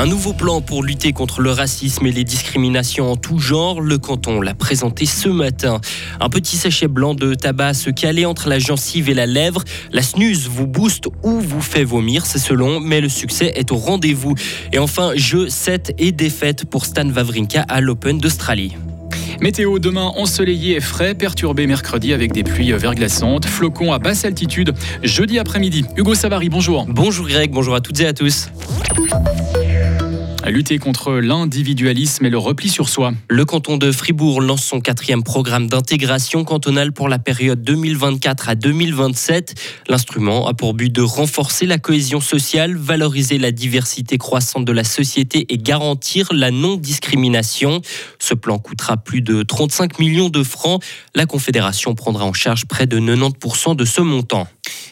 Un nouveau plan pour lutter contre le racisme et les discriminations en tout genre. Le canton l'a présenté ce matin. Un petit sachet blanc de tabac se caler entre la gencive et la lèvre. La snus vous booste ou vous fait vomir, c'est selon, mais le succès est au rendez-vous. Et enfin, jeu 7 et défaite pour Stan Wawrinka à l'Open d'Australie. Météo demain ensoleillé et frais, perturbé mercredi avec des pluies verglaçantes, flocons à basse altitude jeudi après-midi. Hugo Savary, bonjour. Bonjour Greg, bonjour à toutes et à tous. Lutter contre l'individualisme et le repli sur soi. Le canton de Fribourg lance son quatrième programme d'intégration cantonale pour la période 2024 à 2027. L'instrument a pour but de renforcer la cohésion sociale, valoriser la diversité croissante de la société et garantir la non-discrimination. Ce plan coûtera plus de 35 millions de francs. La Confédération prendra en charge près de 90% de ce montant.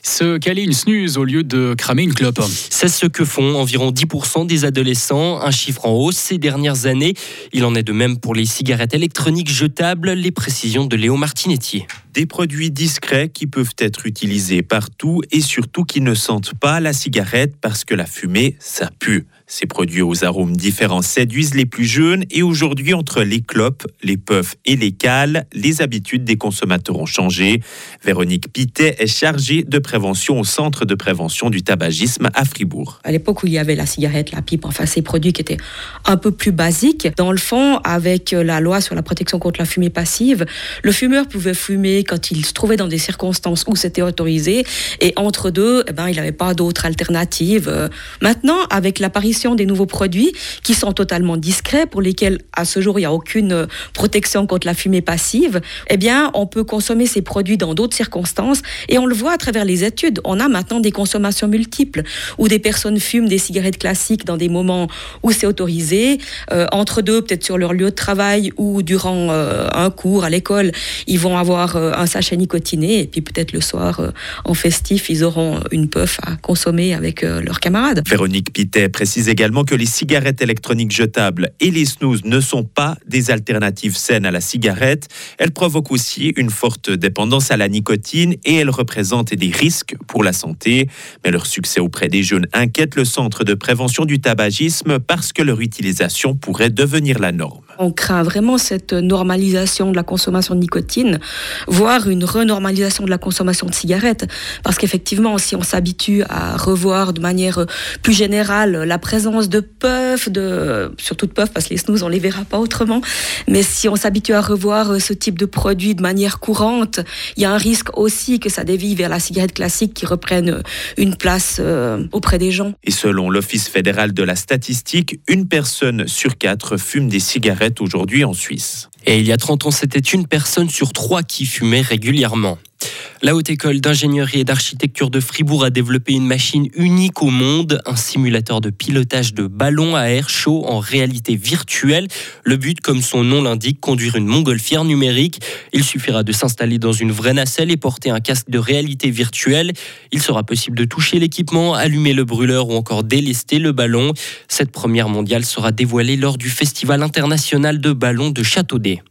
Se caler une snooze au lieu de cramer une clope. C'est ce que font environ 10% des adolescents, un chiffre en hausse ces dernières années. Il en est de même pour les cigarettes électroniques jetables, les précisions de Léo Martinetti. Des produits discrets qui peuvent être utilisés partout et surtout qui ne sentent pas la cigarette parce que la fumée, ça pue. Ces produits aux arômes différents séduisent les plus jeunes et aujourd'hui, entre les clopes, les puffs et les cales, les habitudes des consommateurs ont changé. Véronique Pitet est chargée de prévention au Centre de prévention du tabagisme à Fribourg. À l'époque où il y avait la cigarette, la pipe, enfin ces produits qui étaient un peu plus basiques, dans le fond, avec la loi sur la protection contre la fumée passive, le fumeur pouvait fumer quand il se trouvait dans des circonstances où c'était autorisé et entre deux, eh ben, il n'avait pas d'autre alternative. Maintenant, avec l'apparition des nouveaux produits qui sont totalement discrets, pour lesquels à ce jour il n'y a aucune euh, protection contre la fumée passive, eh bien on peut consommer ces produits dans d'autres circonstances et on le voit à travers les études. On a maintenant des consommations multiples où des personnes fument des cigarettes classiques dans des moments où c'est autorisé, euh, entre deux peut-être sur leur lieu de travail ou durant euh, un cours à l'école, ils vont avoir un sachet nicotiné et puis peut-être le soir en festif, ils auront une puff à consommer avec leurs camarades. Véronique Pitet précise également que les cigarettes électroniques jetables et les snooze ne sont pas des alternatives saines à la cigarette. Elles provoquent aussi une forte dépendance à la nicotine et elles représentent des risques pour la santé. Mais leur succès auprès des jeunes inquiète le Centre de prévention du tabagisme parce que leur utilisation pourrait devenir la norme. On craint vraiment cette normalisation de la consommation de nicotine, voire une renormalisation de la consommation de cigarettes. Parce qu'effectivement, si on s'habitue à revoir de manière plus générale la présence de puffs, de, surtout de puffs, parce que les snooze, on les verra pas autrement, mais si on s'habitue à revoir ce type de produit de manière courante, il y a un risque aussi que ça dévie vers la cigarette classique qui reprenne une place euh, auprès des gens. Et selon l'Office fédéral de la statistique, une personne sur quatre fume des cigarettes aujourd'hui en Suisse. Et il y a 30 ans, c'était une personne sur trois qui fumait régulièrement. La Haute École d'ingénierie et d'architecture de Fribourg a développé une machine unique au monde, un simulateur de pilotage de ballons à air chaud en réalité virtuelle. Le but, comme son nom l'indique, conduire une montgolfière numérique. Il suffira de s'installer dans une vraie nacelle et porter un casque de réalité virtuelle. Il sera possible de toucher l'équipement, allumer le brûleur ou encore délester le ballon. Cette première mondiale sera dévoilée lors du Festival international de ballons de Châteaudet.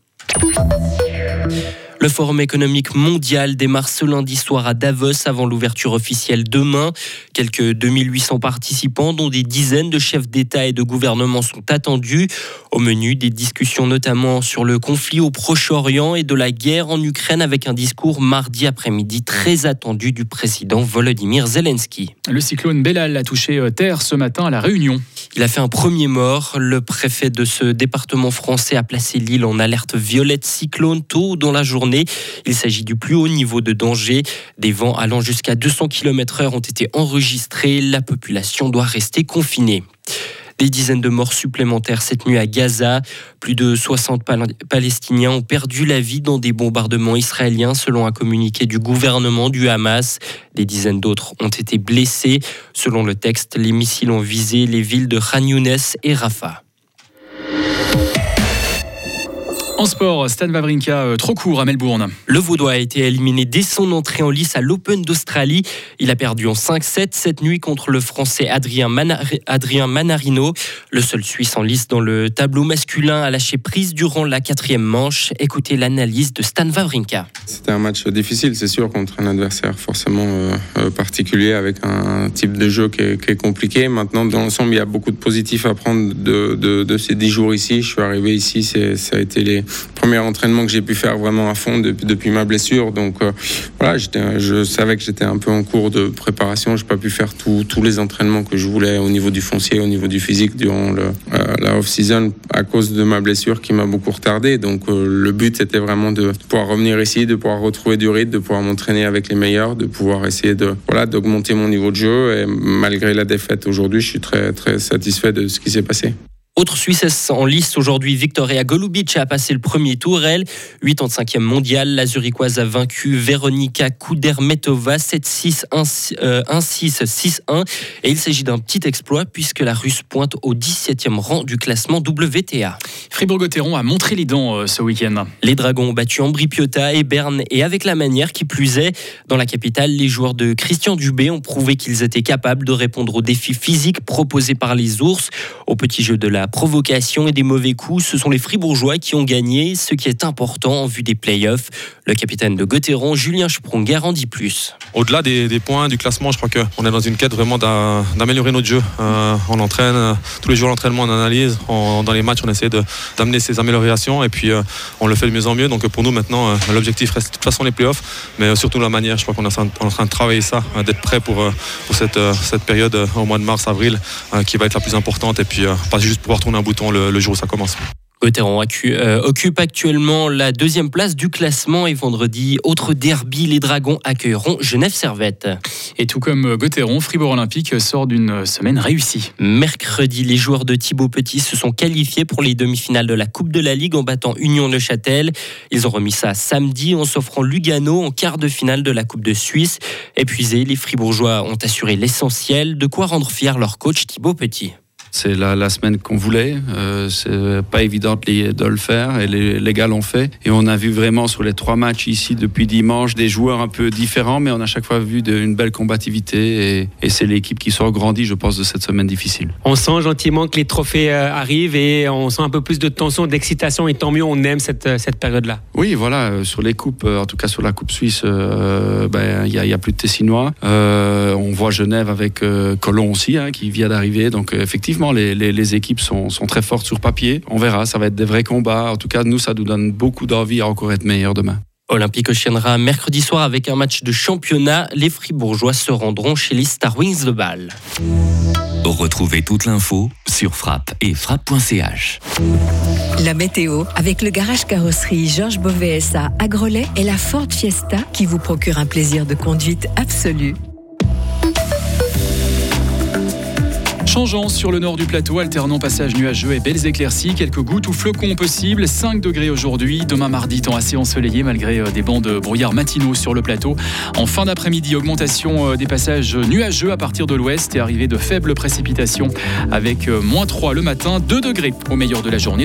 Le Forum économique mondial démarre ce lundi soir à Davos avant l'ouverture officielle demain. Quelques 2800 participants, dont des dizaines de chefs d'État et de gouvernement, sont attendus. Au menu, des discussions notamment sur le conflit au Proche-Orient et de la guerre en Ukraine avec un discours mardi après-midi très attendu du président Volodymyr Zelensky. Le cyclone Bellal a touché euh, terre ce matin à La Réunion. Il a fait un premier mort. Le préfet de ce département français a placé l'île en alerte violette cyclone tôt dans la journée. Il s'agit du plus haut niveau de danger. Des vents allant jusqu'à 200 km/h ont été enregistrés. La population doit rester confinée. Des dizaines de morts supplémentaires cette nuit à Gaza. Plus de 60 Palestiniens ont perdu la vie dans des bombardements israéliens selon un communiqué du gouvernement du Hamas. Des dizaines d'autres ont été blessés. Selon le texte, les missiles ont visé les villes de Khan Younes et Rafah. En sport, Stan Wawrinka euh, trop court à Melbourne. Le Vaudois a été éliminé dès son entrée en lice à l'Open d'Australie. Il a perdu en 5-7 cette nuit contre le Français Adrien, Adrien Manarino. Le seul Suisse en lice dans le tableau masculin a lâché prise durant la quatrième manche. Écoutez l'analyse de Stan Wawrinka. C'était un match difficile, c'est sûr, contre un adversaire forcément euh, euh, particulier avec un type de jeu qui est, compliqué. Maintenant, dans l'ensemble, il y a beaucoup de positifs à prendre de, de ces dix jours ici. Je suis arrivé ici, ça a été les premier entraînement que j'ai pu faire vraiment à fond depuis, ma blessure. Donc euh, voilà, je savais que j'étais un peu en cours de préparation. J'ai pas pu faire tous les entraînements que je voulais au niveau du foncier, au niveau du physique durant euh, la off-season à cause de ma blessure qui m'a beaucoup retardé. Donc euh, le but c'était vraiment de pouvoir revenir ici, de pouvoir retrouver du rythme, de pouvoir m'entraîner avec les meilleurs, de pouvoir essayer de voilà d'augmenter mon niveau de jeu. Et malgré la défaite aujourd'hui, je suis très très satisfait de ce qui s'est passé. Autre Suissesse en lice aujourd'hui, Victoria Golubic a passé le premier tour. Elle, 85e mondiale, la Zurichoise a vaincu Veronika Kudermetova 7-6, 1-6, 6-1. Et il s'agit d'un petit exploit puisque la Russe pointe au 17e rang du classement WTA. Fribourg-Gotteron a montré les dents euh, ce week-end. Les Dragons ont battu Ambri Piotta et Berne et avec la manière qui plus est. Dans la capitale, les joueurs de Christian Dubé ont prouvé qu'ils étaient capables de répondre aux défis physiques proposés par les ours. Au petit jeu de la provocation et des mauvais coups, ce sont les Fribourgeois qui ont gagné, ce qui est important en vue des playoffs. Le capitaine de Gotteron, Julien Sprunger, en dit plus. Au-delà des, points du classement, je crois qu'on est dans une quête vraiment d'améliorer notre jeu. Euh, on entraîne euh, tous les jours l'entraînement, on analyse. dans les matchs, on essaie d'amener ces améliorations et puis euh, on le fait de mieux en mieux. Donc pour nous maintenant, l'objectif reste de toute façon les playoffs, mais surtout la manière. Je crois qu'on est en train de travailler ça, d'être prêt pour, pour cette, cette période au mois de mars, avril, qui va être la plus importante et puis pas juste pouvoir tourner un bouton le, jour où ça commence. Gauthieron euh, occupe actuellement la deuxième place du classement et vendredi, autre derby, les Dragons accueilleront Genève Servette. Et tout comme Gauthieron, Fribourg Olympique sort d'une semaine réussie. Mercredi, les joueurs de Thibaut Petit se sont qualifiés pour les demi-finales de la Coupe de la Ligue en battant Union de Châtel. Ils ont remis ça samedi en s'offrant Lugano en quart de finale de la Coupe de Suisse. Épuisés, les Fribourgeois ont assuré l'essentiel, de quoi rendre fier leur coach Thibaut Petit. C'est la, semaine qu'on voulait. Euh, c'est pas évident de, le faire et les, gars l'ont fait. Et on a vu vraiment sur les trois matchs ici depuis dimanche des joueurs un peu différents, mais on a chaque fois vu une belle combativité et, c'est l'équipe qui sort grandie, je pense, de cette semaine difficile. On sent gentiment que les trophées euh, arrivent et on sent un peu plus de tension, d'excitation et tant mieux, on aime cette, euh, cette période-là. Oui, voilà, sur les coupes, en tout cas sur la coupe suisse, ben, il n'y a, plus de Tessinois. on voit Genève avec Colomb aussi, hein, qui vient d'arriver. Donc effectivement, les, équipes sont, très fortes sur papier. On verra, ça va être des vrais combats. En tout cas, nous, ça nous donne beaucoup d'envie à encore être meilleurs demain. Olympique Oceanera mercredi soir avec un match de championnat. Les Fribourgeois se rendront chez les Star Wings de Bâle. Retrouvez toute l'info sur frappe et frappe.ch. La météo avec le garage carrosserie Georges Beauvais à Grelais et la Ford Fiesta qui vous procure un plaisir de conduite absolu. Changeant sur le nord du plateau, alternant passage nuageux et belles éclaircies, quelques gouttes ou flocons possibles. 5 degrés aujourd'hui, demain mardi, temps assez ensoleillé malgré euh, des bancs de brouillard matinaux sur le plateau. En fin d'après-midi, augmentation euh, des passages nuageux à partir de l'ouest et arrivée de faibles précipitations avec euh, moins 3 le matin, 2 degrés au meilleur de la journée.